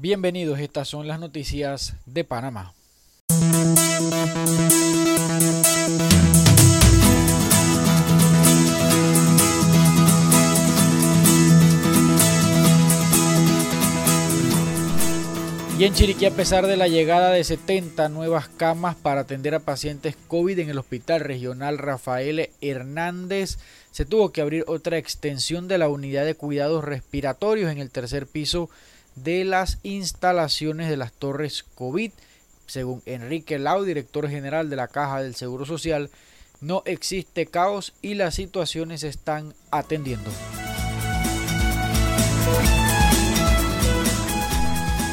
Bienvenidos, estas son las noticias de Panamá. Y en Chiriquí, a pesar de la llegada de 70 nuevas camas para atender a pacientes COVID en el Hospital Regional Rafael Hernández, se tuvo que abrir otra extensión de la unidad de cuidados respiratorios en el tercer piso de las instalaciones de las torres COVID. Según Enrique Lau, director general de la Caja del Seguro Social, no existe caos y las situaciones se están atendiendo.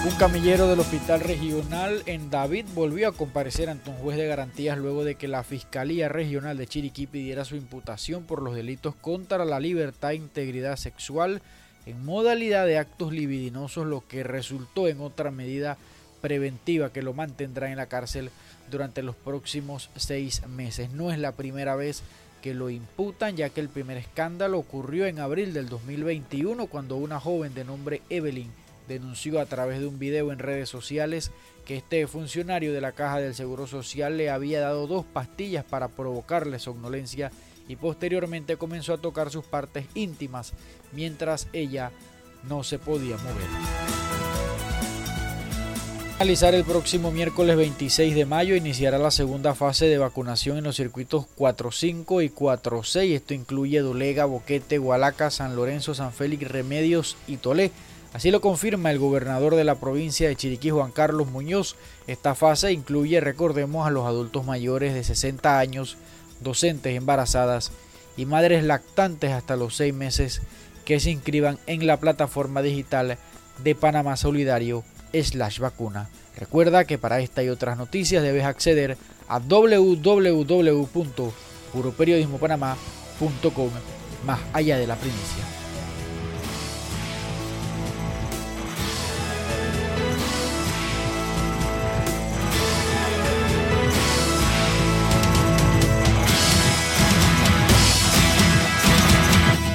Un camillero del Hospital Regional en David volvió a comparecer ante un juez de garantías luego de que la Fiscalía Regional de Chiriquí pidiera su imputación por los delitos contra la libertad e integridad sexual en modalidad de actos libidinosos, lo que resultó en otra medida preventiva que lo mantendrá en la cárcel durante los próximos seis meses. No es la primera vez que lo imputan, ya que el primer escándalo ocurrió en abril del 2021 cuando una joven de nombre Evelyn denunció a través de un video en redes sociales que este funcionario de la Caja del Seguro Social le había dado dos pastillas para provocarle somnolencia y posteriormente comenzó a tocar sus partes íntimas mientras ella no se podía mover. Finalizar el próximo miércoles 26 de mayo iniciará la segunda fase de vacunación en los circuitos 4.5 y 4.6. Esto incluye Dolega, Boquete, Gualaca, San Lorenzo, San Félix, Remedios y Tolé. Así lo confirma el gobernador de la provincia de Chiriquí, Juan Carlos Muñoz. Esta fase incluye, recordemos, a los adultos mayores de 60 años, docentes embarazadas y madres lactantes hasta los 6 meses que se inscriban en la plataforma digital de Panamá Solidario slash vacuna. Recuerda que para esta y otras noticias debes acceder a www.puroperiodismopanamá.com más allá de la primicia.